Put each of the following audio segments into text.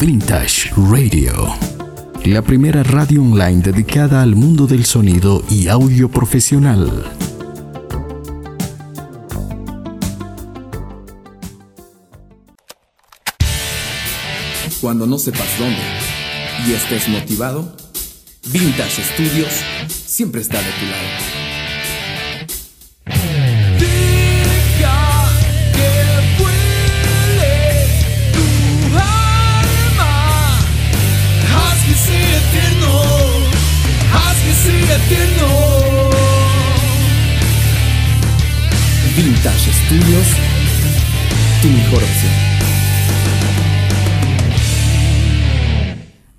Vintage Radio, la primera radio online dedicada al mundo del sonido y audio profesional. Cuando no sepas dónde y estés motivado, Vintage Studios siempre está de tu lado. Tu mejor opción.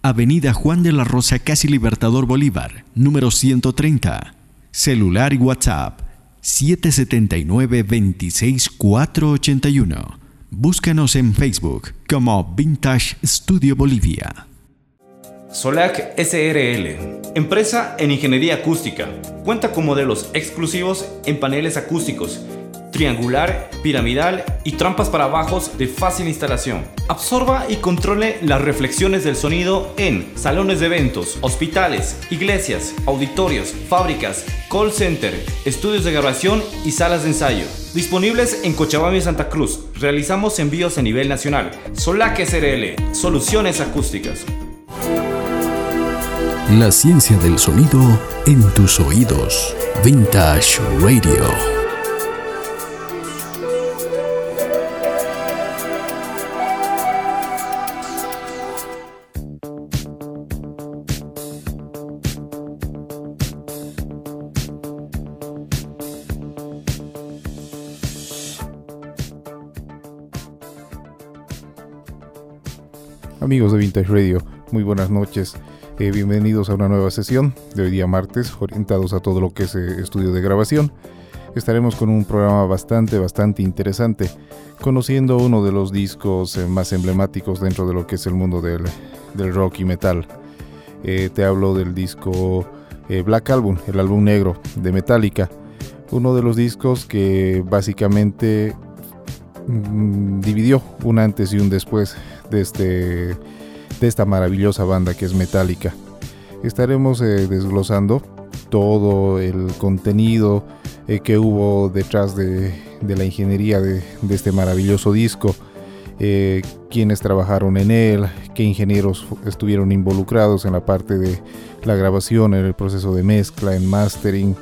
Avenida Juan de la Rosa, casi Libertador Bolívar, número 130. Celular y WhatsApp 779-26481. Búscanos en Facebook como Vintage Studio Bolivia. Solac SRL, empresa en ingeniería acústica. Cuenta con modelos exclusivos en paneles acústicos, triangular, piramidal y trampas para bajos de fácil instalación. Absorba y controle las reflexiones del sonido en salones de eventos, hospitales, iglesias, auditorios, fábricas, call center, estudios de grabación y salas de ensayo. Disponibles en Cochabamba y Santa Cruz. Realizamos envíos a nivel nacional. Solac SRL, soluciones acústicas. La ciencia del sonido en tus oídos. Vintage Radio. Amigos de Vintage Radio, muy buenas noches. Eh, bienvenidos a una nueva sesión de hoy día martes, orientados a todo lo que es eh, estudio de grabación. Estaremos con un programa bastante, bastante interesante, conociendo uno de los discos eh, más emblemáticos dentro de lo que es el mundo del, rock y metal. te hablo del disco Black Album, el álbum negro de Metallica, uno de los discos que básicamente mm, dividió un antes y un después de este de esta maravillosa banda que es Metallica. Estaremos eh, desglosando todo el contenido eh, que hubo detrás de, la ingeniería de, este maravilloso disco, eh, quienes trabajaron en él, qué ingenieros estuvieron involucrados en la parte de la grabación, en el proceso de mezcla, en mastering,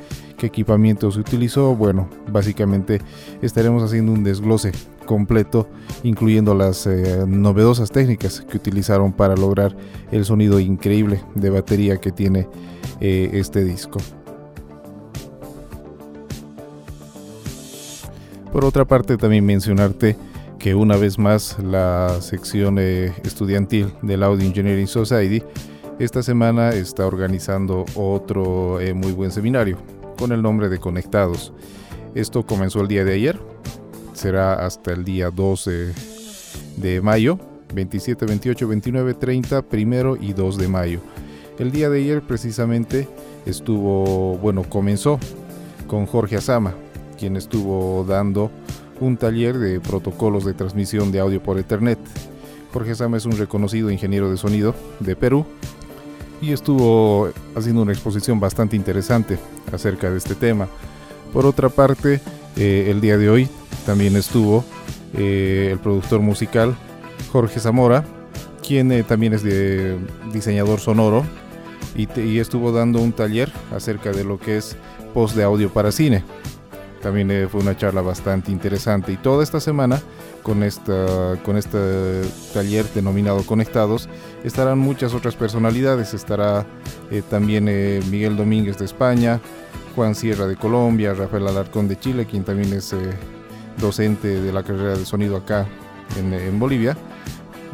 qué equipamiento se utilizó. Bueno, básicamente estaremos haciendo un desglose completo, incluyendo las eh, novedosas técnicas que utilizaron para lograr el sonido increíble de batería que tiene eh, este disco. Por otra parte, también mencionarte que una vez más la sección eh, estudiantil del Audio Engineering Society esta semana está organizando otro muy buen seminario con el nombre de Conectados. Esto comenzó el día de ayer, será hasta el día 12 de mayo, 27, 28, 29, 30, primero y 2 de mayo. El día de ayer precisamente estuvo, bueno, comenzó con Jorge Azama, quien estuvo dando un taller de protocolos de transmisión de audio por Ethernet. Jorge Azama es un reconocido ingeniero de sonido de Perú y estuvo haciendo una exposición bastante interesante acerca de este tema. Por otra parte, eh, el día de hoy también estuvo eh, el productor musical Jorge Zamora, quien eh, también es de diseñador sonoro y, estuvo dando un taller acerca de lo que es post de audio para cine. También eh, fue una charla bastante interesante y toda esta semana con, esta, con este taller denominado Conectados estarán muchas otras personalidades. Estará también Miguel Domínguez de España, Juan Sierra de Colombia, Rafael Alarcón de Chile, quien también es docente de la carrera de sonido acá en, Bolivia,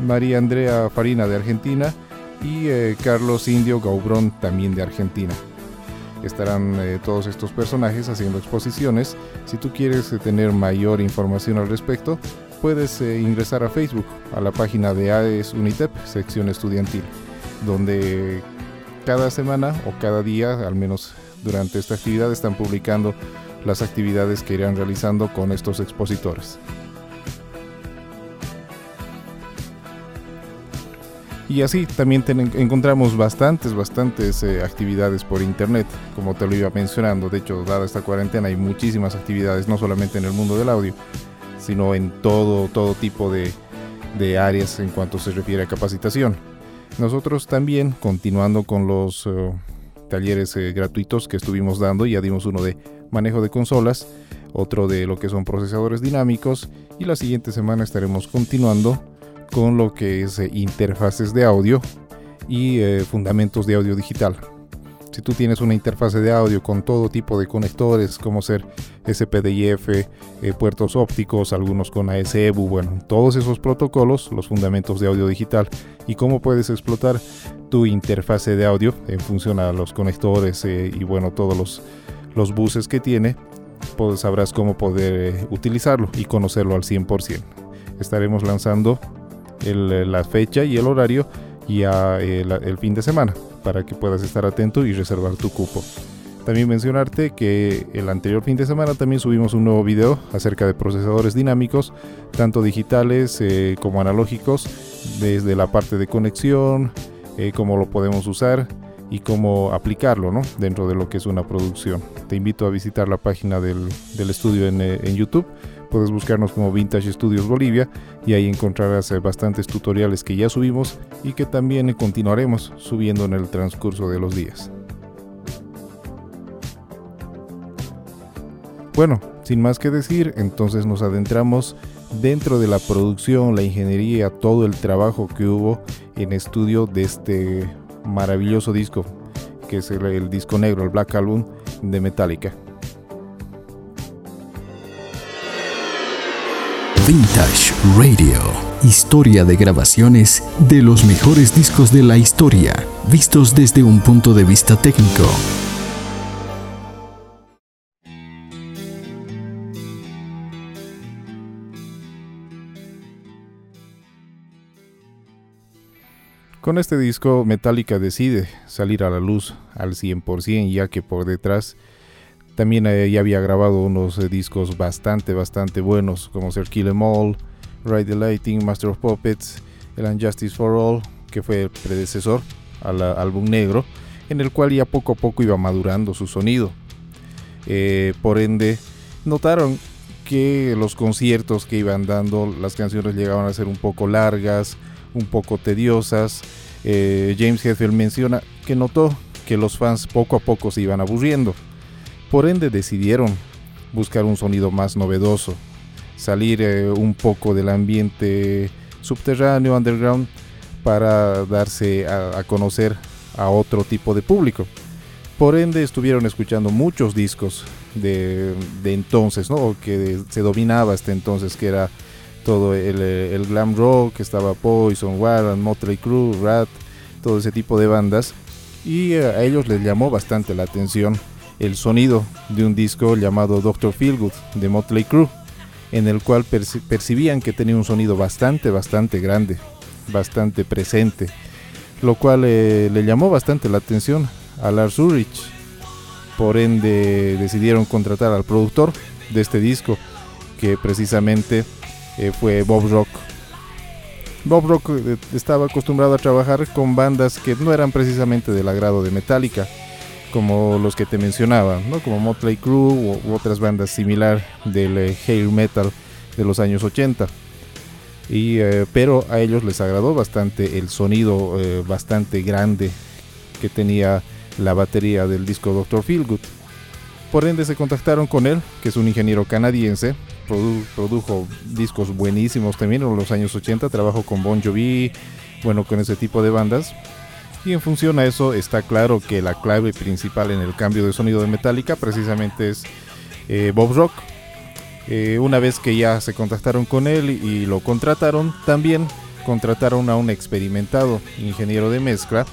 María Andrea Farina de Argentina y eh, Carlos Indio Gaubrón también de Argentina. Estarán eh, todos estos personajes haciendo exposiciones. Si tú quieres eh, tener mayor información al respecto, puedes ingresar a Facebook, a la página de AES Unitep, sección estudiantil, donde cada semana o cada día, al menos durante esta actividad, están publicando las actividades que irán realizando con estos expositores. Y así también encontramos bastantes, bastantes eh, actividades por internet, como te lo iba mencionando. De hecho, dada esta cuarentena, hay muchísimas actividades, no solamente en el mundo del audio, sino en todo, todo tipo de, áreas en cuanto se refiere a capacitación. Nosotros también, continuando con los eh, talleres eh, gratuitos que estuvimos dando, ya dimos uno de manejo de consolas, otro de lo que son procesadores dinámicos y la siguiente semana estaremos continuando con lo que es eh, interfaces de audio y eh, fundamentos de audio digital. Si tú tienes una interfase de audio con todo tipo de conectores, como ser SPDIF, eh, puertos ópticos, algunos con ASEBU, bueno, todos esos protocolos, los fundamentos de audio digital y cómo puedes explotar tu interfase de audio en función a los conectores y bueno, todos los, los buses que tiene, pues sabrás cómo poder utilizarlo y conocerlo al 100%. Estaremos lanzando eh, la fecha y el horario y eh, el, fin de semana para que puedas estar atento y reservar tu cupo. También mencionarte que el anterior fin de semana también subimos un nuevo video acerca de procesadores dinámicos, tanto digitales eh, como analógicos, desde la parte de conexión, cómo lo podemos usar y cómo aplicarlo ¿no? dentro de lo que es una producción. Te invito a visitar la página del, estudio en YouTube Puedes buscarnos como Vintage Studios Bolivia y ahí encontrarás eh, bastantes tutoriales que ya subimos y que también continuaremos subiendo en el transcurso de los días. Bueno, sin más que decir, entonces nos adentramos dentro de la producción, la ingeniería, todo el trabajo que hubo en estudio de este maravilloso disco, que es el, el disco negro, el Black Album de Metallica. Vintage Radio. Historia de grabaciones de los mejores discos de la historia, vistos desde un punto de vista técnico. Con este disco Metallica decide salir a la luz al 100% ya que por detrás también eh, ya había grabado unos eh, discos bastante, bastante buenos, como ser Kill Em All, Ride the Lighting, Master of Puppets, el Unjustice for All, que fue el predecesor al álbum negro, en el cual ya poco a poco iba madurando su sonido. Eh, por ende, notaron que los conciertos que iban dando, las canciones llegaban a ser un poco largas, un poco tediosas. James Hetfield menciona que notó que los fans poco a poco se iban aburriendo por ende decidieron buscar un sonido más novedoso, salir eh, un poco del ambiente subterráneo, underground, para darse a, conocer a otro tipo de público. Por ende estuvieron escuchando muchos discos de, entonces, ¿no? que se dominaba hasta entonces, que era todo el, glam rock, estaba Poison, Warren, Motley Crue, Rat, todo ese tipo de bandas. Y eh, a ellos les llamó bastante la atención el sonido de un disco llamado Doctor Feelgood de Motley Crue, en el cual percibían que tenía un sonido bastante, bastante grande, bastante presente, lo cual eh, le llamó bastante la atención a Lars Ulrich. Por ende decidieron contratar al productor de este disco, que precisamente eh, fue Bob Rock. Bob Rock eh, estaba acostumbrado a trabajar con bandas que no eran precisamente del agrado de Metallica como los que te mencionaba, ¿no? como Motley Crue u, otras bandas similar del eh, hair metal de los años 80. Y, eh, pero a ellos les agradó bastante el sonido eh, bastante grande que tenía la batería del disco Doctor Feelgood. Por ende se contactaron con él, que es un ingeniero canadiense, produjo discos buenísimos también en los años 80, trabajó con Bon Jovi, bueno, con ese tipo de bandas. Y en función a eso está claro que la clave principal en el cambio de sonido de Metallica precisamente es eh, Bob Rock. Eh, una vez que ya se contactaron con él y lo contrataron, también contrataron a un experimentado ingeniero de mezcla,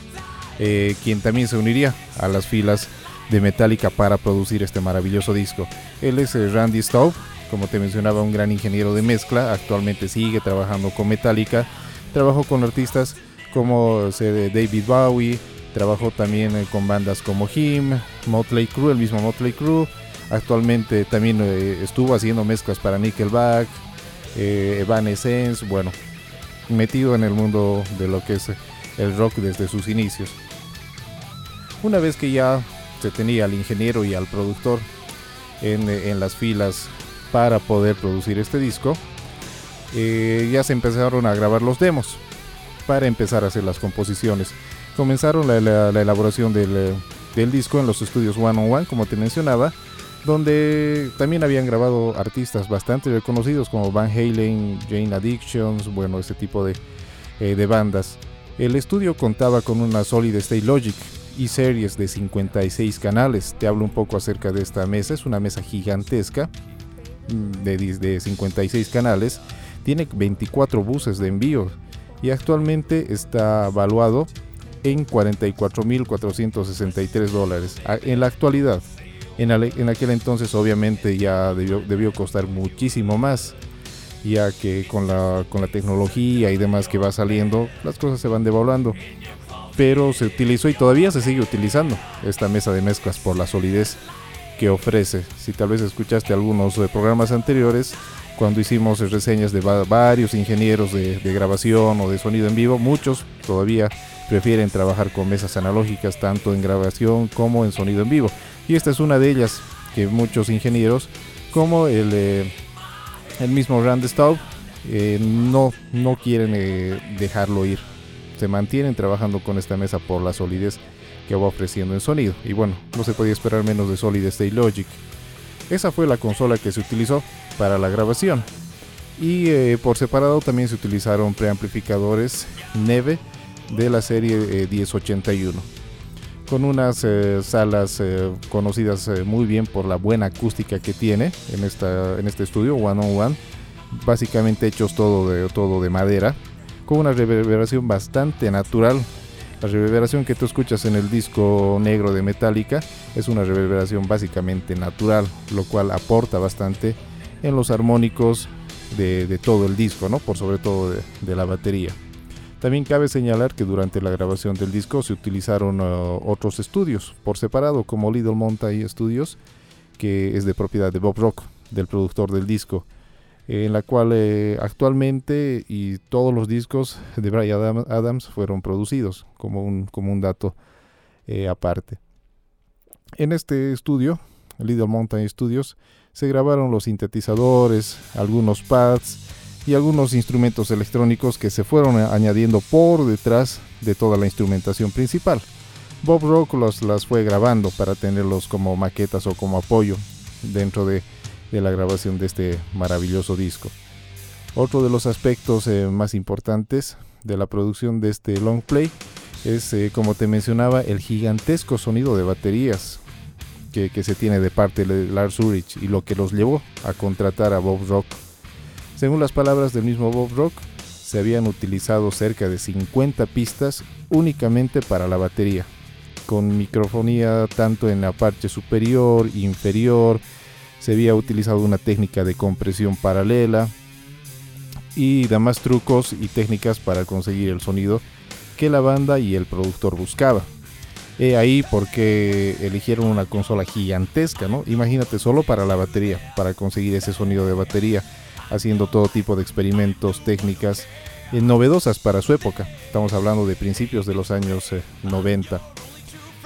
eh, quien también se uniría a las filas de Metallica para producir este maravilloso disco. Él es Randy Staub, como te mencionaba, un gran ingeniero de mezcla, actualmente sigue trabajando con Metallica, trabajó con artistas como David Bowie, trabajó también eh, con bandas como Him, Motley Crue, el mismo Motley Crue. Actualmente también eh, estuvo haciendo mezclas para Nickelback, eh, Evanescence, bueno, metido en el mundo de lo que es el rock desde sus inicios. Una vez que ya se tenía al ingeniero y al productor en, en las filas para poder producir este disco, eh, ya se empezaron a grabar los demos para empezar a hacer las composiciones. Comenzaron la, elaboración del, del, disco en los estudios One on One, como te mencionaba, donde también habían grabado artistas bastante reconocidos como Van Halen, Jane Addictions, bueno, ese tipo de, eh, bandas. El estudio contaba con una Solid State Logic y series de 56 canales. Te hablo un poco acerca de esta mesa, es una mesa gigantesca mm, de 56 canales tiene 24 buses de envío y actualmente está valuado en 44.463 dólares en la actualidad. En, aquel entonces obviamente ya debió, costar muchísimo más, ya que con la, con la tecnología y demás que va saliendo, las cosas se van devaluando. Pero se utilizó y todavía se sigue utilizando esta mesa de mezclas por la solidez que ofrece. Si tal vez escuchaste algunos de programas anteriores, cuando hicimos reseñas de varios ingenieros de, grabación o de sonido en vivo, muchos todavía prefieren trabajar con mesas analógicas tanto en grabación como en sonido en vivo. Y esta es una de ellas que muchos ingenieros, como el, eh, el mismo Rand Staub, eh, no, no quieren eh, dejarlo ir. Se mantienen trabajando con esta mesa por la solidez que va ofreciendo en sonido. Y bueno, no se podía esperar menos de Solid State Logic. Esa fue la consola que se utilizó para la grabación. Y eh, por separado también se utilizaron preamplificadores Neve de la serie 1081 eh, con unas eh, salas conocidas muy bien por la buena acústica que tiene en, esta, en este estudio One on One, básicamente hechos todo de, todo de madera, con una reverberación bastante natural la reverberación que tú escuchas en el disco negro de Metallica es una reverberación básicamente natural, lo cual aporta bastante en los armónicos de, todo el disco, por sobre todo de, la batería. También cabe señalar que durante la grabación del disco se utilizaron uh, otros estudios por separado, como Little Mountain Studios, que es de propiedad de Bob Rock, del productor del disco en la cual eh, actualmente y todos los discos de Brian Adams fueron producidos, como un, como un dato eh, aparte. En este estudio, Little Mountain Studios, se grabaron los sintetizadores, algunos pads y algunos instrumentos electrónicos que se fueron añadiendo por detrás de toda la instrumentación principal. Bob Rock las fue grabando para tenerlos como maquetas o como apoyo dentro de de la grabación de este maravilloso disco. Otro de los aspectos eh, más importantes de la producción de este long play es, eh, como te mencionaba, el gigantesco sonido de baterías que, se tiene de parte de Lars Ulrich y lo que los llevó a contratar a Bob Rock. Según las palabras del mismo Bob Rock, se habían utilizado cerca de 50 pistas únicamente para la batería, con microfonía tanto en la parte superior, inferior, se había utilizado una técnica de compresión paralela y demás trucos y técnicas para conseguir el sonido que la banda y el productor buscaba. He ahí porque eligieron una consola gigantesca, ¿no? Imagínate solo para la batería, para conseguir ese sonido de batería, haciendo todo tipo de experimentos, técnicas eh, novedosas para su época. Estamos hablando de principios de los años 90. Eh,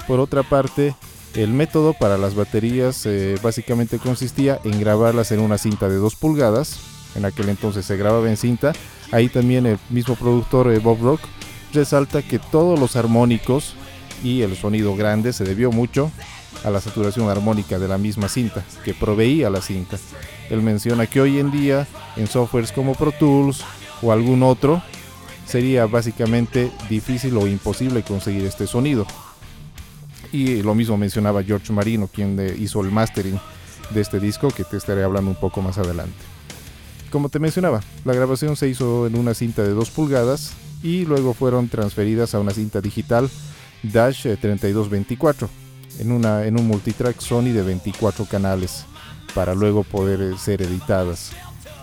Por otra parte, el método para las baterías eh, básicamente consistía en grabarlas en una cinta de 2 pulgadas. En aquel entonces se grababa en cinta. Ahí también el mismo productor eh, Bob Rock resalta que todos los armónicos y el sonido grande se debió mucho a la saturación armónica de la misma cinta que proveía la cinta. Él menciona que hoy en día en softwares como Pro Tools o algún otro sería básicamente difícil o imposible conseguir este sonido. Y lo mismo mencionaba George Marino, quien hizo el mastering de este disco, que te estaré hablando un poco más adelante. Como te mencionaba, la grabación se hizo en una cinta de 2 pulgadas y luego fueron transferidas a una cinta digital Dash 3224 en, una, en un multitrack Sony de 24 canales para luego poder eh, ser editadas.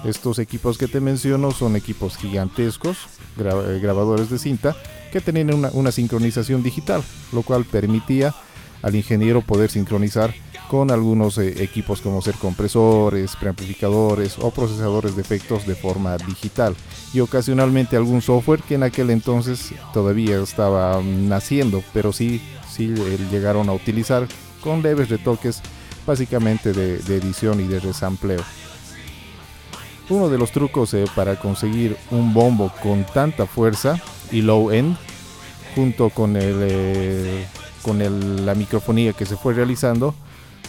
Estos equipos que te menciono son equipos gigantescos, eh, grabadores de cinta, que tenían una, sincronización digital, lo cual permitía al ingeniero poder sincronizar con algunos eh, equipos como ser compresores, preamplificadores o procesadores de efectos de forma digital y ocasionalmente algún software que en aquel entonces todavía estaba naciendo, pero sí, sí llegaron a utilizar con leves retoques básicamente de, edición y de resampleo. Uno de los trucos eh, para conseguir un bombo con tanta fuerza y low end, junto con, el, eh, con la microfonía que se fue realizando,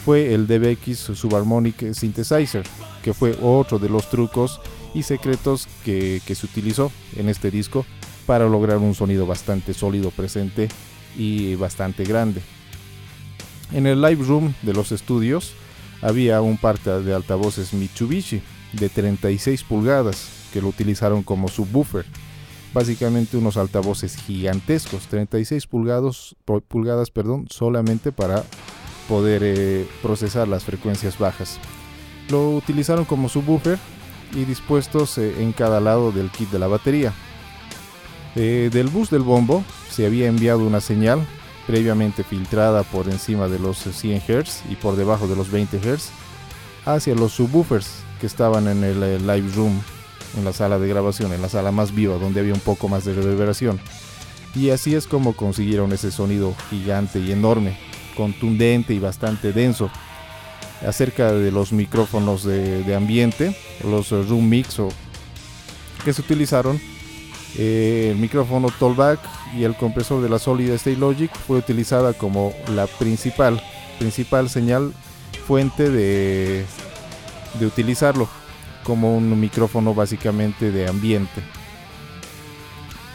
fue el DBX Subharmonic Synthesizer, que fue otro de los trucos y secretos que, se utilizó en este disco para lograr un sonido bastante sólido presente y bastante grande. En el live room de los estudios había un par de altavoces Mitsubishi de 36 pulgadas que lo utilizaron como subwoofer. Básicamente unos altavoces gigantescos, 36 pulgadas, pulgadas perdón, solamente para poder eh, procesar las frecuencias bajas. Lo utilizaron como subwoofer y dispuestos eh, en cada lado del kit de la batería. Eh, del bus del bombo se había enviado una señal previamente filtrada por encima de los 100 Hz y por debajo de los 20 Hz hacia los subwoofers que estaban en el live room, en la sala de grabación, en la sala más viva donde había un poco más de reverberación. Y así es como consiguieron ese sonido gigante y enorme, contundente y bastante denso. Acerca de los micrófonos de, ambiente, los room mix que se utilizaron, eh, el micrófono Tollback y el compresor de la Solid State Logic fue utilizada como la principal, principal señal fuente de, de utilizarlo como un micrófono básicamente de ambiente.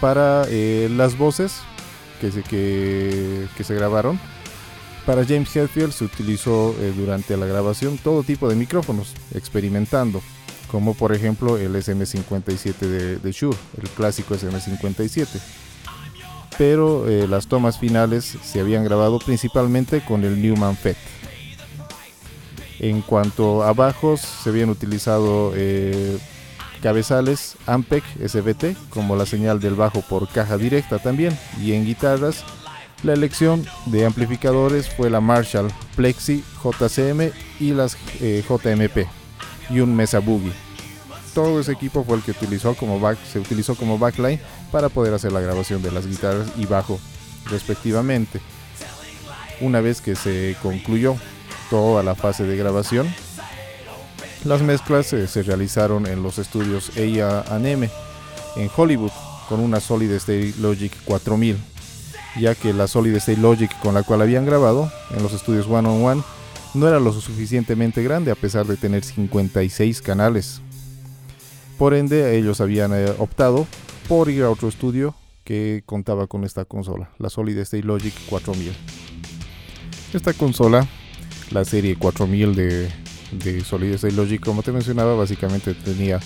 Para eh, las voces que se, que, se grabaron, para James Hetfield se utilizó eh, durante la grabación todo tipo de micrófonos, experimentando como por ejemplo el SM57 de, de Shure, el clásico SM57. Pero eh, las tomas finales se habían grabado principalmente con el Newman FET. En cuanto a bajos, se habían utilizado eh, cabezales Ampeg SVT como la señal del bajo por caja directa también. Y en guitarras, la elección de amplificadores fue la Marshall Plexi JCM y las eh, JMP y un Mesa Boogie todo ese equipo fue el que se utilizó como backline para poder hacer la grabación de las guitarras y bajo respectivamente. Una vez que se concluyó toda la fase de grabación, las mezclas eh, se realizaron en los estudios A&M en Hollywood con una Solid State Logic 4000, ya que la Solid State Logic con la cual habían grabado en los estudios One on One no era lo suficientemente grande a pesar de tener 56 canales por ende, ellos habían eh, optado por ir a otro estudio que contaba con esta consola, la Solid State Logic 4000. Esta consola, la serie 4000 de, de Solid State Logic, como te mencionaba, básicamente tenía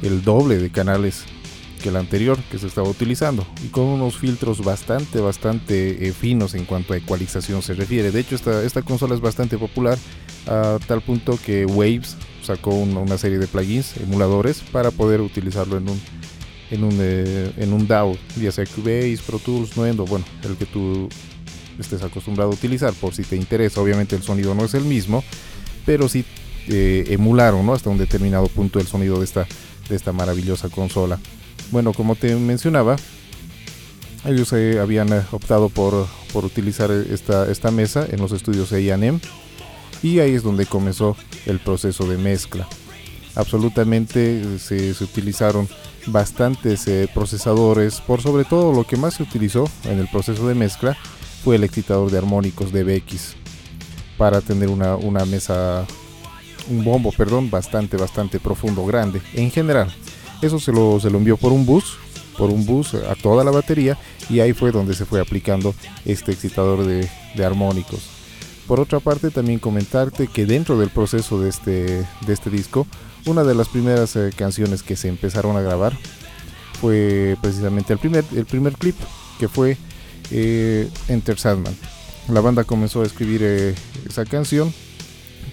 el doble de canales que la anterior que se estaba utilizando y con unos filtros bastante bastante eh, finos en cuanto a ecualización se refiere de hecho esta, esta consola es bastante popular a tal punto que Waves sacó una, serie de plugins, emuladores, para poder utilizarlo en un, en un, eh, en un DAW, ya sea Cubase, Pro Tools, Nuendo, bueno, el que tú estés acostumbrado a utilizar, por si te interesa. Obviamente el sonido no es el mismo, pero sí eh, emularon ¿no? hasta un determinado punto el sonido de esta, de esta maravillosa consola. Bueno, como te mencionaba, ellos eh, habían optado por, por utilizar esta, esta mesa en los estudios A&M y ahí es donde comenzó el proceso de mezcla. Absolutamente eh, se, utilizaron bastantes eh, procesadores, por sobre todo lo que más se utilizó en el proceso de mezcla fue el excitador de armónicos de BX para tener una, una mesa, un bombo, perdón, bastante, bastante profundo, grande. En general, eso se lo, se lo envió por un bus, por un bus a toda la batería y ahí fue donde se fue aplicando este excitador de, de armónicos. Por otra parte, también comentarte que dentro del proceso de este, de este disco, una de las primeras eh, canciones que se empezaron a grabar fue precisamente el primer, el primer clip, que fue eh, Enter Sandman. La banda comenzó a escribir eh, esa canción,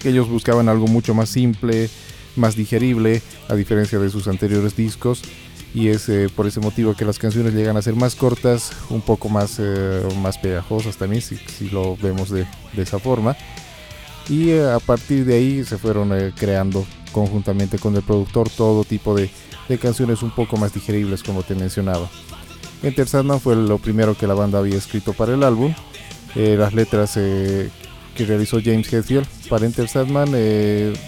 que ellos buscaban algo mucho más simple, más digerible, a diferencia de sus anteriores discos y es eh, por ese motivo que las canciones llegan a ser más cortas, un poco más, eh, más pegajosas también, si, si, lo vemos de, de, esa forma. y eh, a partir de ahí se fueron eh, creando conjuntamente con el productor todo tipo de, canciones un poco más digeribles como te mencionaba. Enter Sandman fue lo primero que la banda había escrito para el álbum. las letras que realizó James Hetfield para Enter Sandman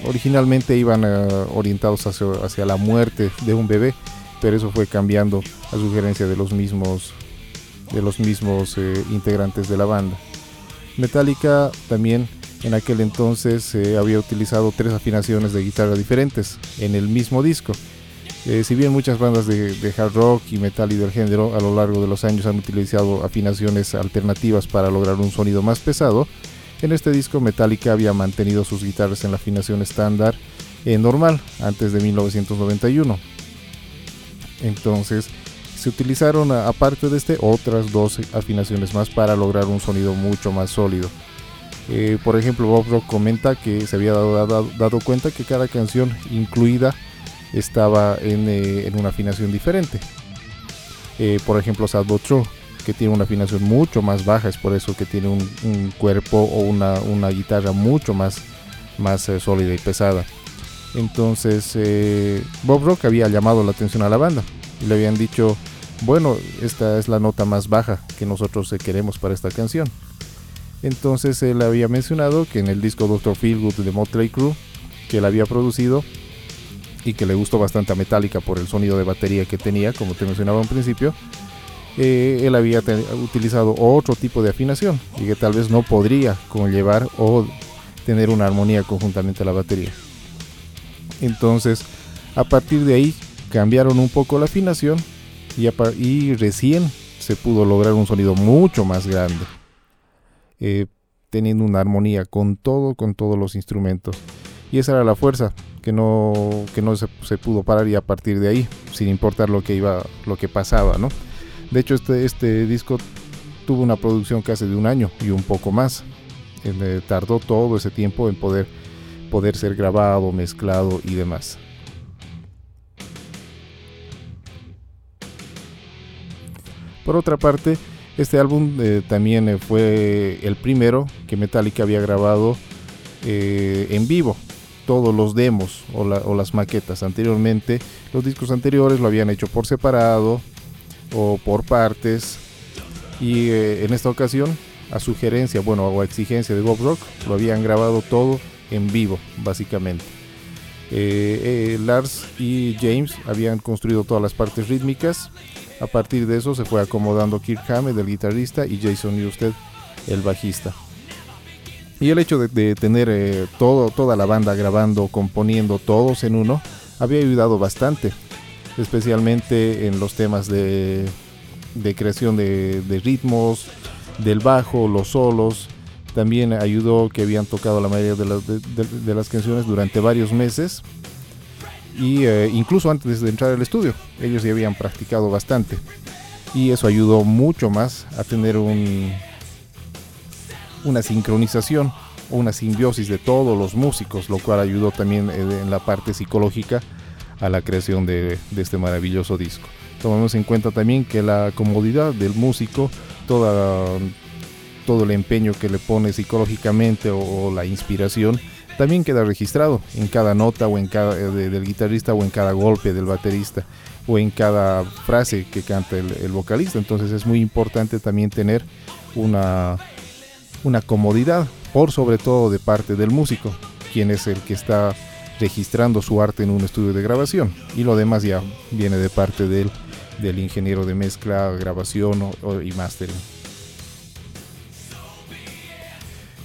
originalmente iban orientados hacia, hacia, la muerte de un bebé, pero eso fue cambiando a sugerencia de los mismos de los mismos eh, integrantes de la banda. Metallica también en aquel entonces eh, había utilizado tres afinaciones de guitarra diferentes en el mismo disco. Eh, si bien muchas bandas de, hard rock y metal y del género a lo largo de los años han utilizado afinaciones alternativas para lograr un sonido más pesado, en este disco Metallica había mantenido sus guitarras en la afinación estándar normal antes de 1991. Entonces, se utilizaron, aparte de este, otras dos afinaciones más para lograr un sonido mucho más sólido. Eh, por ejemplo, Bob Rock comenta que se había dado, cuenta que cada canción incluida estaba en, eh, una afinación diferente. Eh, por ejemplo, Sad But True, que tiene una afinación mucho más baja, es por eso que tiene un, cuerpo o una, guitarra mucho más, más sólida y pesada. Entonces, Bob Rock había llamado la atención a la banda y le habían dicho bueno, esta es la nota más baja que nosotros queremos para esta canción. Entonces él había mencionado que en el disco Doctor Feelgood de Motley Crue, que él había producido y que le gustó bastante a Metallica por el sonido de batería que tenía, como te mencionaba en principio, eh, él había utilizado otro tipo de afinación y que tal vez no podría conllevar o tener una armonía conjuntamente a la batería. Entonces, a partir de ahí cambiaron un poco la afinación y, recién se pudo lograr un sonido mucho más grande, eh, teniendo una armonía con todo, con todos los instrumentos. Y esa era la fuerza que no, que no se, pudo parar y a partir de ahí, sin importar lo que iba, lo que pasaba, ¿no? De hecho, este, este disco tuvo una producción casi de un año y un poco más. Eh, tardó todo ese tiempo en poder, poder ser grabado, mezclado y demás. Por otra parte, este álbum eh, también eh, fue el primero que Metallica había grabado en vivo. Todos los demos o, las maquetas anteriormente, los discos anteriores lo habían hecho por separado o por partes. Y en esta ocasión, a sugerencia, bueno, o a exigencia de Bob Rock, lo habían grabado todo en vivo, básicamente. Lars y James habían construido todas las partes rítmicas a partir de eso se fue acomodando Kirk Hammett, el guitarrista, y Jason Newsted, el bajista. Y el hecho de, tener eh, todo, toda la banda grabando, componiendo todos en uno, había ayudado bastante, especialmente en los temas de, creación de, ritmos, del bajo, los solos. También ayudó que habían tocado la mayoría de las canciones durante varios meses y eh, incluso antes de entrar al estudio ellos ya habían practicado bastante y eso ayudó mucho más a tener un, una sincronización una simbiosis de todos los músicos lo cual ayudó también eh, en la parte psicológica a la creación de, este maravilloso disco tomamos en cuenta también que la comodidad del músico todo el empeño que le pone psicológicamente o la inspiración también queda registrado en cada nota o en cada eh, del guitarrista o en cada golpe del baterista o en cada frase que canta el, vocalista. Entonces es muy importante también tener una, una comodidad, por sobre todo de parte del músico, quien es el que está registrando su arte en un estudio de grabación y lo demás ya viene de parte del, del ingeniero de mezcla, grabación y mastering.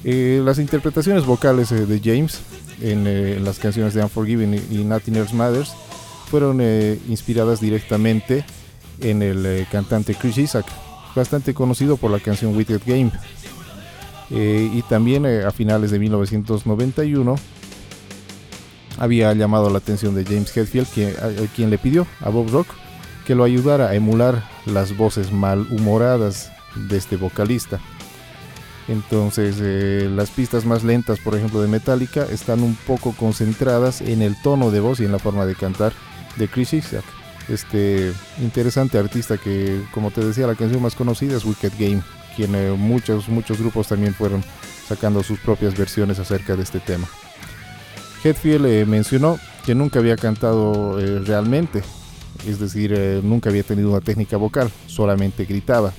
Eh, las interpretaciones vocales eh, de James en, eh, las canciones de Unforgiven y, Nothing Else Matters fueron inspiradas directamente en el cantante Chris Isaac, bastante conocido por la canción Wicked Game. y también a finales de 1991 había llamado la atención de James Hetfield, quien, le pidió a Bob Rock que lo ayudara a emular las voces malhumoradas de este vocalista. Entonces eh, las pistas más lentas, por ejemplo, de Metallica, están un poco concentradas en el tono de voz y en la forma de cantar de Chris Isaac. Este interesante artista que, como te decía, la canción más conocida es Wicked Game, quien eh, muchos, muchos grupos también fueron sacando sus propias versiones acerca de este tema. Hetfield mencionó que nunca había cantado realmente, es decir, nunca había tenido una técnica vocal, solamente gritaba.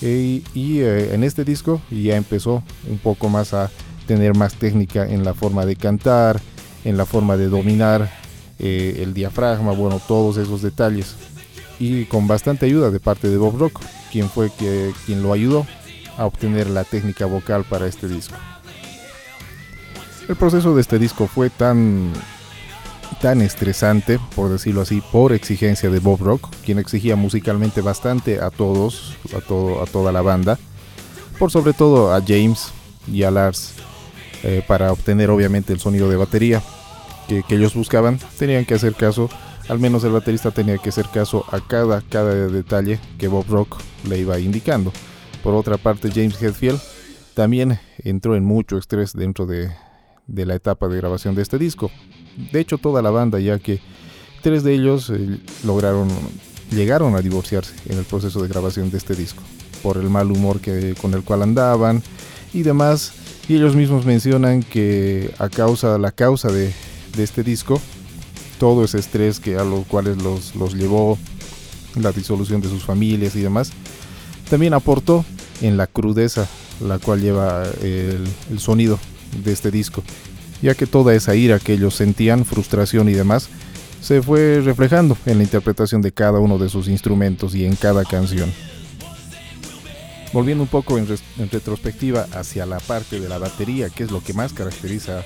y en este disco ya empezó un poco más a tener más técnica en la forma de cantar, en la forma de dominar eh, el diafragma, bueno, todos esos detalles. Y con bastante ayuda de parte de Bob Rock, quien fue quien lo ayudó a obtener la técnica vocal para este disco. El proceso de este disco fue tan tan estresante, por decirlo así, por exigencia de Bob Rock, quien exigía musicalmente bastante a todos, a, todo, a toda la banda, por sobre todo a James y a Lars, eh, para obtener obviamente el sonido de batería que, ellos buscaban, tenían que hacer caso, al menos el baterista tenía que hacer caso a cada, cada detalle que Bob Rock le iba indicando. Por otra parte, James Hetfield también entró en mucho estrés dentro de, la etapa de grabación de este disco. De hecho, toda la banda, ya que tres de ellos eh, lograron, llegaron a divorciarse en el proceso de grabación de este disco, por el mal humor que, con el cual andaban y demás. Y ellos mismos mencionan que a causa, la causa de, de este disco, todo ese estrés que a los cuales los, los llevó la disolución de sus familias y demás, también aportó en la crudeza la cual lleva el, el, sonido de este disco, ya que toda esa ira que ellos sentían, frustración y demás, se fue reflejando en la interpretación de cada uno de sus instrumentos y en cada canción. Volviendo un poco en, retrospectiva hacia la parte de la batería, que es lo que más caracteriza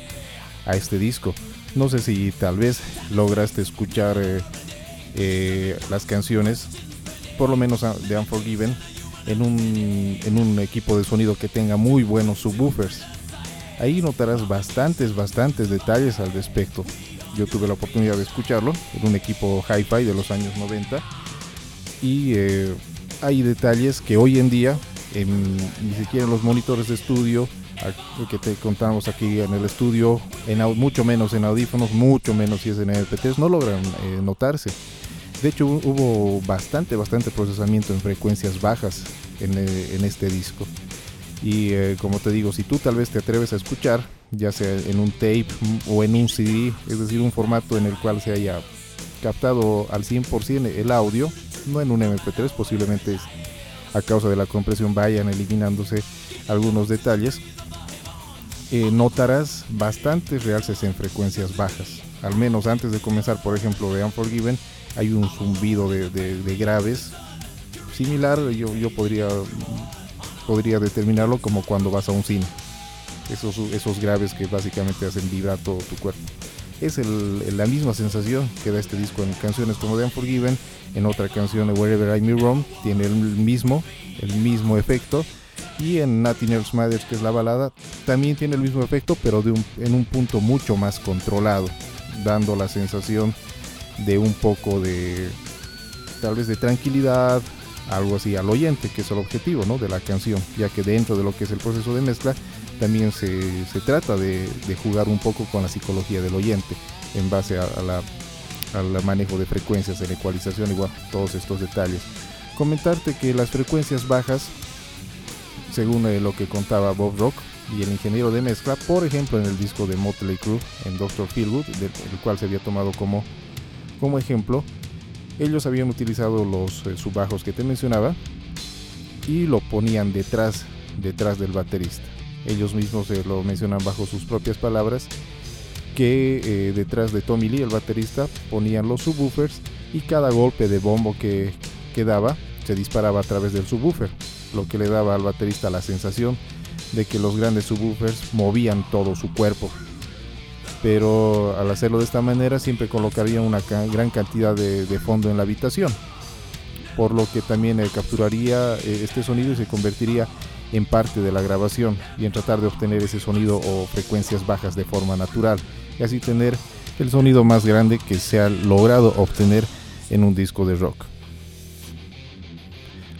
a este disco. No sé si tal vez lograste escuchar eh, eh, las canciones, por lo menos de Unforgiven, en un, en un equipo de sonido que tenga muy buenos subwoofers. Ahí notarás bastantes, bastantes detalles al respecto. Yo tuve la oportunidad de escucharlo en un equipo hi-fi de los años 90 y eh, hay detalles que hoy en día ni siquiera en los monitores de estudio que te contamos aquí en el estudio, en, mucho menos en audífonos, mucho menos si es en MP3, no logran eh, notarse. De hecho, hubo bastante, bastante procesamiento en frecuencias bajas en, eh, este disco. Y eh, como te digo, si tú tal vez te atreves a escuchar, ya sea en un tape o en un CD, es decir, un formato en el cual se haya captado al 100% el audio, no en un MP3, posiblemente a causa de la compresión vayan eliminándose algunos detalles, eh, notarás bastantes realces en frecuencias bajas. Al menos antes de comenzar, por ejemplo, de Unforgiven, hay un zumbido de, graves similar. Yo, yo podría, podría determinarlo como cuando vas a un cine. Esos, esos graves que básicamente hacen vibrar todo tu cuerpo. Es la misma sensación que da este disco en canciones como The Unforgiven. En otra canción, Wherever I Me Wrong, tiene el mismo, el mismo efecto y en Nothing Else Matters, que es la balada, también tiene el mismo efecto, pero de en un punto mucho más controlado, dando la sensación de un poco de, tal vez de tranquilidad, algo así al oyente, que es el objetivo ¿no? de la canción, ya que dentro de lo que es el proceso de mezcla, también se, trata de, jugar un poco con la psicología del oyente, en base a, la, al manejo de frecuencias, en ecualización, igual, todos estos detalles. Comentarte que las frecuencias bajas según eh, lo que contaba Bob Rock y el ingeniero de mezcla, por ejemplo en el disco de Motley Crue en Doctor Feelgood, del, cual se había tomado como, como ejemplo, ellos habían utilizado los eh, subbajos que te mencionaba y lo ponían detrás, detrás del baterista. Ellos mismos eh, lo mencionan bajo sus propias palabras, que detrás de Tommy Lee, el baterista, ponían los subwoofers y cada golpe de bombo que, que daba se disparaba a través del subwoofer lo que le daba al baterista la sensación de que los grandes subwoofers movían todo su cuerpo. Pero al hacerlo de esta manera siempre colocaría una gran cantidad de, fondo en la habitación, por lo que también eh, capturaría eh, este sonido y se convertiría en parte de la grabación y en tratar de obtener ese sonido o frecuencias bajas de forma natural y así tener el sonido más grande que se ha logrado obtener en un disco de rock.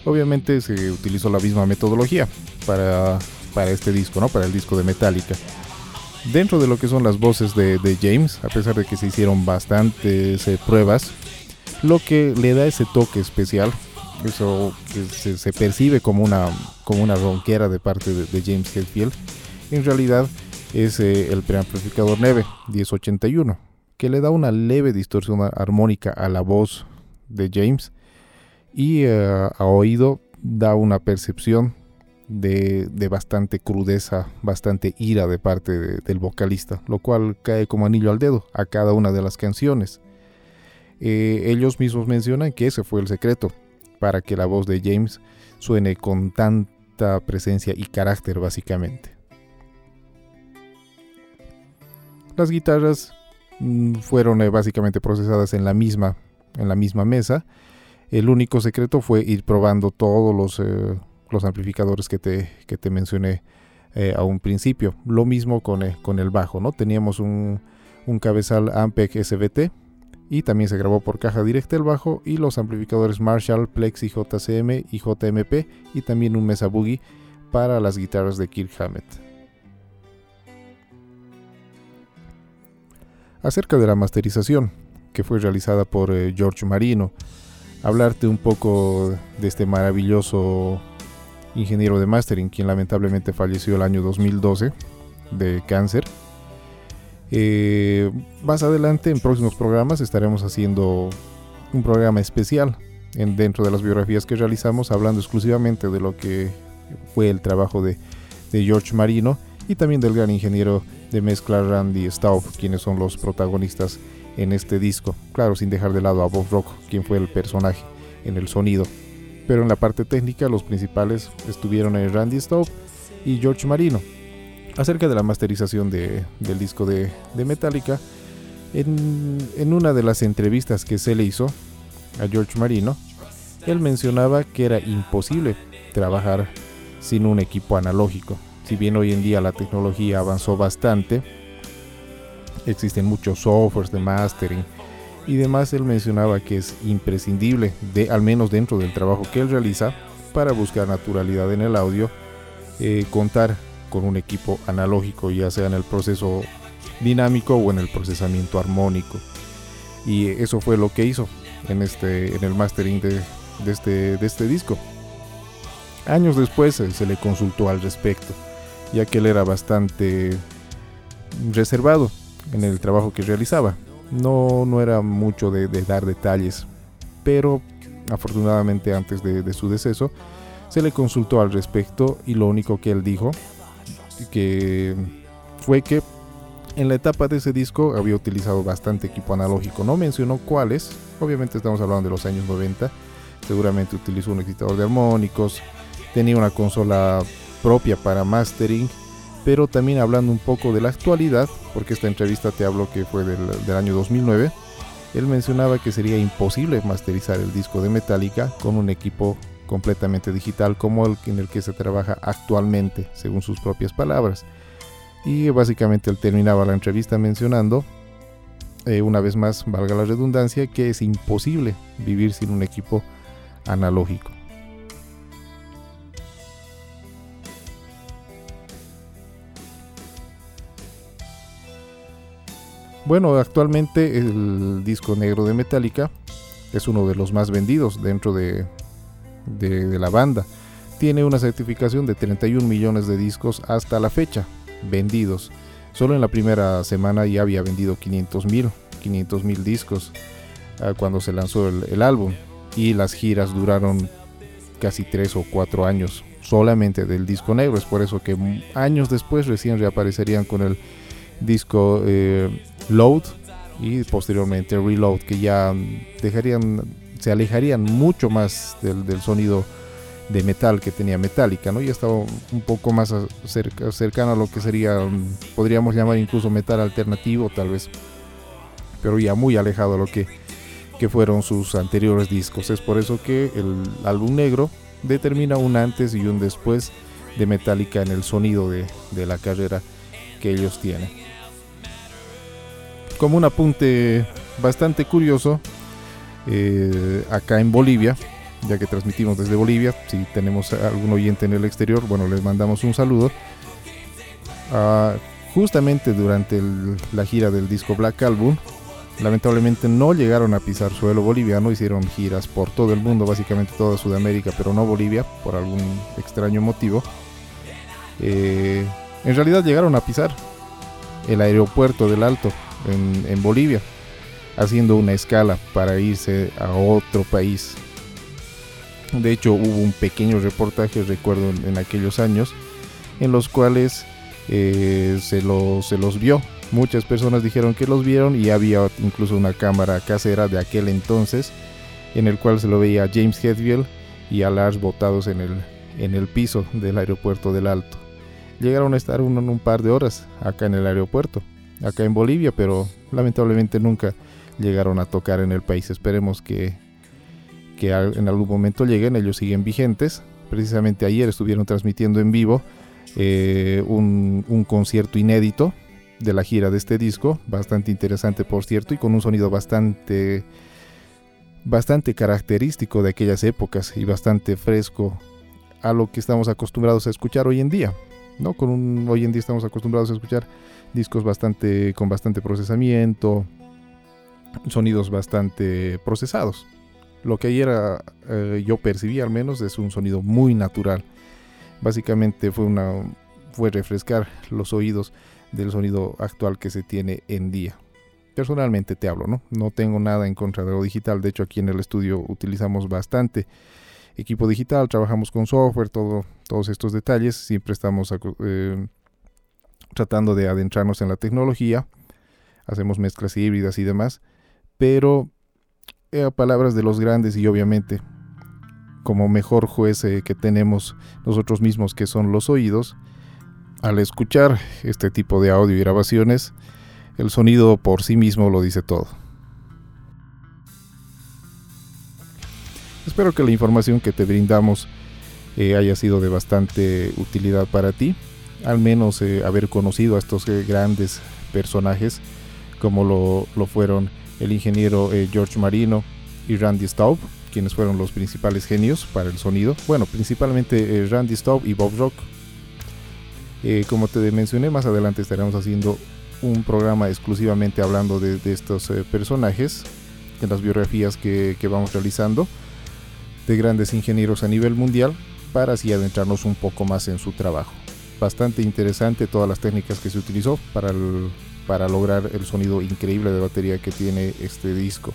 Obviamente se utilizó la misma metodología para, para este disco, ¿no? Para el disco de Metallica. Dentro de lo que son las voces de, James, a pesar de que se hicieron bastantes eh, pruebas, lo que le da ese toque especial eso que se, percibe como una, como una ronquera de parte de, James Hetfield, en realidad es eh, el preamplificador Neve 1081, que le da una leve distorsión armónica a la voz de James y eh, a oído da una percepción de, bastante crudeza, bastante ira de parte del vocalista, lo cual cae como anillo al dedo a cada una de las canciones. Eh, ellos mismos mencionan que ese fue el secreto para que la voz de James suene con tanta presencia y carácter básicamente. Las guitarras mm, fueron eh, básicamente procesadas en la misma en la misma mesa. El único secreto fue ir probando todos los eh, los amplificadores que te, que te mencioné eh, a un principio. Lo mismo con, eh, con el bajo, ¿no? Teníamos un, un cabezal Ampeg SVT y también se grabó por caja directa el bajo y los amplificadores Marshall, Plexi JCM y JMP y también un Mesa Boogie para las guitarras de Kirk Hammett. Acerca de la masterización que fue realizada por eh, George Marino, hablarte un poco de este maravilloso ingeniero de mastering, quien lamentablemente falleció el año 2012 de cáncer. Eh, más adelante, en próximos programas, estaremos haciendo un programa especial en, dentro de las biografías que realizamos, hablando exclusivamente de lo que fue el trabajo de, George Marino y también del gran ingeniero de mezcla Randy Staub, quienes son los protagonistas en este disco. Claro, sin dejar de lado a Bob Rock, quien fue el personaje en el sonido pero en la parte técnica los principales estuvieron Randy Staub y George Marino. Acerca de la masterización del disco de, Metallica, en, una de las entrevistas que se le hizo a George Marino, él mencionaba que era imposible trabajar sin un equipo analógico. Si bien hoy en día la tecnología avanzó bastante, existen muchos softwares de mastering, y demás él mencionaba que es imprescindible, de, al menos dentro del trabajo que él realiza, para buscar naturalidad en el audio, eh, contar con un equipo analógico, ya sea en el proceso dinámico o en el procesamiento armónico. Y eso fue lo que hizo en, este, en el mastering de, este, de este disco. Años después eh, se le consultó al respecto, ya que él era bastante reservado en el trabajo que realizaba. No, no era mucho de, dar detalles, pero afortunadamente antes de, su deceso se le consultó al respecto y lo único que él dijo que fue que en la etapa de ese disco había utilizado bastante equipo analógico. No mencionó cuáles, obviamente estamos hablando de los años 90. Seguramente utilizó un excitador de armónicos, tenía una consola propia para mastering pero también hablando un poco de la actualidad, porque esta entrevista te hablo que fue del, año 2009, él mencionaba que sería imposible masterizar el disco de Metallica con un equipo completamente digital como el en el que se trabaja actualmente, según sus propias palabras. Y básicamente él terminaba la entrevista mencionando, eh, una vez más, valga la redundancia, que es imposible vivir sin un equipo analógico. Bueno, actualmente el disco negro de Metallica es uno de los más vendidos dentro de, la banda. Tiene una certificación de 31 millones de discos hasta la fecha vendidos. Solo en la primera semana ya había vendido 500 mil 500 mil discos ah, cuando se lanzó el, el, álbum y las giras duraron casi 3 o 4 años solamente del disco negro. Es por eso que años después recién reaparecerían con el disco eh, Load y posteriormente Reload, que ya dejarían, se alejarían mucho más del, sonido de metal que tenía Metallica, ¿no? Ya estaba un poco más cercano a lo que sería, podríamos llamar incluso metal alternativo tal vez, pero ya muy alejado a lo que, que fueron sus anteriores discos. Es por eso que el álbum negro determina un antes y un después de Metallica en el sonido de, de la carrera que ellos tienen como un apunte bastante curioso, eh, acá en Bolivia, ya que transmitimos desde Bolivia, si tenemos algún oyente en el exterior, bueno, les mandamos un saludo. Ah, justamente durante la gira del disco Black Album, Lamentablemente no llegaron a pisar suelo boliviano, hicieron giras por todo el mundo, básicamente toda Sudamérica, pero no Bolivia, por algún extraño motivo. Eh, en realidad llegaron a pisar el aeropuerto del Alto en, Bolivia, haciendo una escala para irse a otro país. De hecho, hubo un pequeño reportaje, recuerdo, en, aquellos años, en los cuales eh, se, se los vio Muchas personas dijeron que los vieron y había incluso una cámara casera de aquel entonces en el cual se lo veía a James Hetfield y a Lars botados en el, en el piso del aeropuerto del Alto. Llegaron a estar un, un par de horas acá en el aeropuerto, acá en Bolivia, pero lamentablemente nunca llegaron a tocar en el país. Esperemos que, en algún momento lleguen, ellos siguen vigentes. Precisamente ayer estuvieron transmitiendo en vivo eh, un, un concierto inédito de la gira de este disco, bastante interesante por cierto y con un sonido bastante bastante característico de aquellas épocas y bastante fresco a lo que estamos acostumbrados a escuchar hoy en día. ¿No? Con un, hoy en día estamos acostumbrados a escuchar discos bastante con bastante procesamiento, sonidos bastante procesados. Lo que ayer eh, yo percibí al menos es un sonido muy natural. Básicamente fue una fue refrescar los oídos del sonido actual que se tiene en día. Personalmente te hablo, ¿no? No tengo nada en contra de lo digital, de hecho aquí en el estudio utilizamos bastante equipo digital, trabajamos con software, todo, todos estos detalles, siempre estamos eh, tratando de adentrarnos en la tecnología, hacemos mezclas híbridas y demás, pero eh, a palabras de los grandes y obviamente como mejor juez eh, que tenemos nosotros mismos que son los oídos, al escuchar este tipo de audio y grabaciones, el sonido por sí mismo lo dice todo. Espero que la información que te brindamos eh, haya sido de bastante utilidad para ti, al menos eh, haber conocido a estos eh, grandes personajes como lo, fueron el ingeniero George Marino y Randy Staub, quienes fueron los principales genios para el sonido. Bueno, principalmente Randy Staub y Bob Rock, como te mencioné, más adelante estaremos haciendo un programa exclusivamente hablando de, estos personajes, en las biografías que, vamos realizando, de grandes ingenieros a nivel mundial, para así adentrarnos un poco más en su trabajo. Bastante interesante todas las técnicas que se utilizó para, para lograr el sonido increíble de batería que tiene este disco.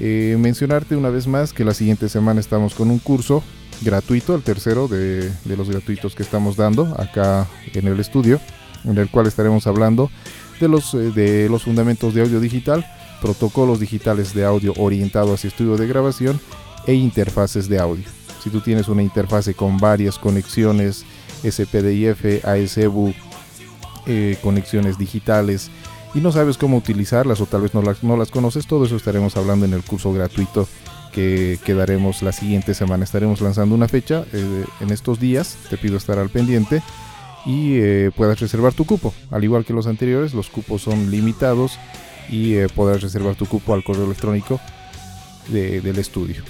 Eh, mencionarte una vez más que la siguiente semana estamos con un curso gratuito, el tercero de, los gratuitos que estamos dando acá en el estudio, en el cual estaremos hablando de los, eh, de los fundamentos de audio digital, protocolos digitales de audio orientado hacia estudio de grabación e interfaces de audio. Si tú tienes una interfase con varias conexiones SPDIF, ASEBU, eh, conexiones digitales y no sabes cómo utilizarlas o tal vez no las, no las conoces, todo eso estaremos hablando en el curso gratuito que quedaremos la siguiente semana. Estaremos lanzando una fecha eh, en estos días. Te pido estar al pendiente y eh, puedas reservar tu cupo. Al igual que los anteriores, los cupos son limitados y eh, podrás reservar tu cupo al correo electrónico del estudio.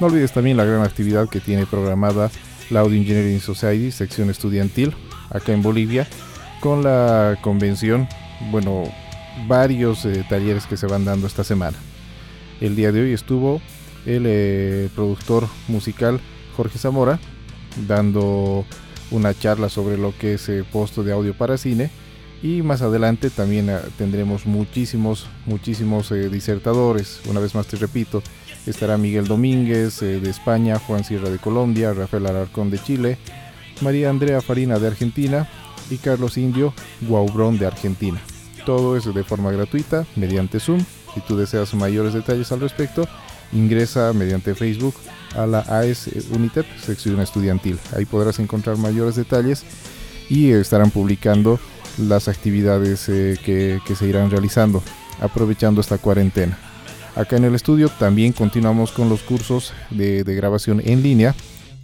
No olvides también la gran actividad que tiene programada la Audio Engineering Society, sección estudiantil, acá en Bolivia, con la convención, bueno, varios eh, talleres que se van dando esta semana. El día de hoy estuvo el eh, productor musical Jorge Zamora dando una charla sobre lo que es eh, posto de audio para cine y más adelante también tendremos muchísimos muchísimos disertadores una vez más te repito estará Miguel Domínguez de España Juan Sierra de Colombia Rafael Alarcón de Chile María Andrea Farina de Argentina y Carlos Indio Guaubrón de Argentina todo eso de forma gratuita mediante Zoom. Si tú deseas mayores detalles al respecto, ingresa mediante Facebook a la AES Unitep, sección estudiantil. Ahí podrás encontrar mayores detalles y estarán publicando las actividades eh, que, se irán realizando aprovechando esta cuarentena. Acá en el estudio también continuamos con los cursos de, grabación en línea,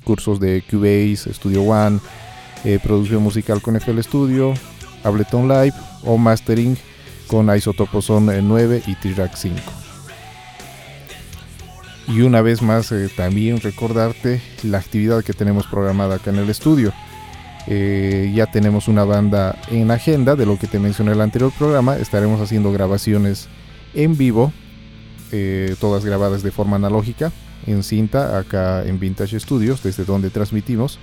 cursos de Cubase, Studio One, eh, producción musical con FL Studio, Ableton Live o mastering con Isotopo Son 9 y T-Rack 5. Y una vez más eh, también recordarte la actividad que tenemos programada acá en el estudio. Eh, ya tenemos una banda en agenda de lo que te mencioné en el anterior programa. Estaremos haciendo grabaciones en vivo, eh, todas grabadas de forma analógica, en cinta, acá en Vintage Studios, desde donde transmitimos.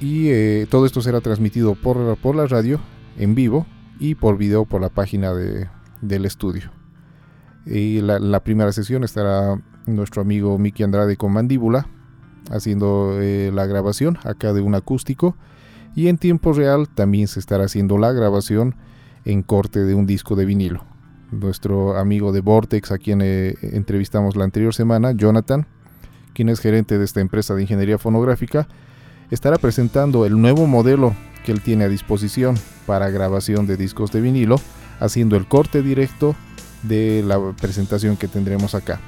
Y eh, todo esto será transmitido por, por la radio en vivo y por video por la página de, del estudio. Y la, primera sesión estará nuestro amigo Miki Andrade con Mandíbula haciendo eh, la grabación acá de un acústico y en tiempo real también se estará haciendo la grabación en corte de un disco de vinilo. Nuestro amigo de Vortex, a quien eh, entrevistamos la anterior semana, Jonathan, quien es gerente de esta empresa de ingeniería fonográfica, estará presentando el nuevo modelo que él tiene a disposición para grabación de discos de vinilo, haciendo el corte directo de la presentación que tendremos acá.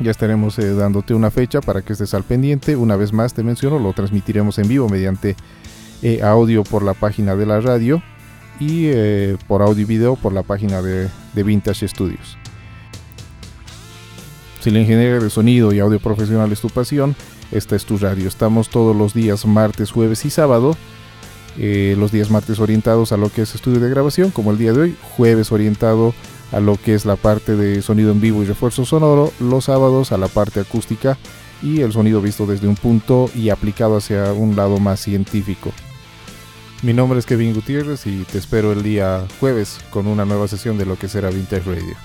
Ya estaremos eh, dándote una fecha para que estés al pendiente. Una vez más te menciono, lo transmitiremos en vivo mediante eh, audio por la página de la radio y eh, por audio y video por la página de, de, Vintage Studios. Si la ingeniería de sonido y audio profesional es tu pasión, esta es tu radio. Estamos todos los días martes, jueves y sábado. los días martes orientados a lo que es estudio de grabación, como el día de hoy, jueves orientado a lo que es la parte de sonido en vivo y refuerzo sonoro, los sábados a la parte acústica y el sonido visto desde un punto y aplicado hacia un lado más científico. Mi nombre es Kevin Gutiérrez y te espero el día jueves con una nueva sesión de lo que será Vintage Radio.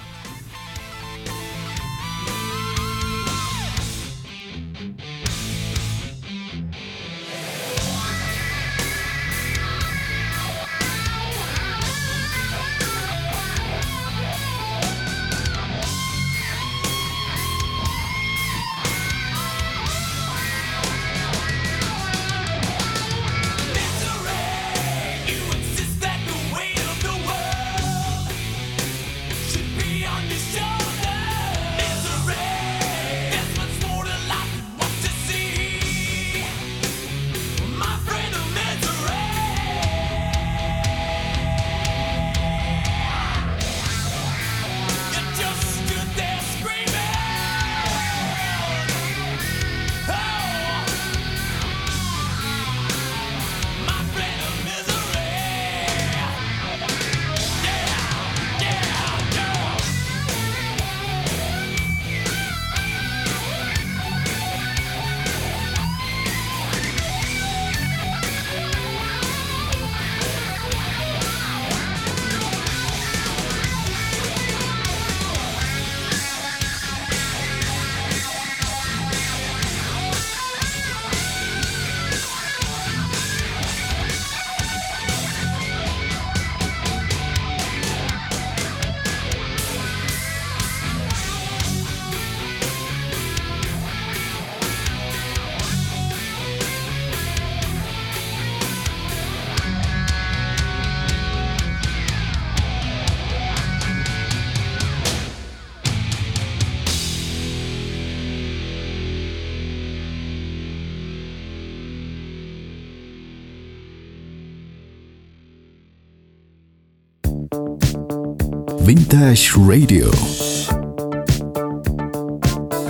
Radio.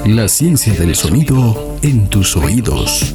La ciencia del sonido en tus oídos.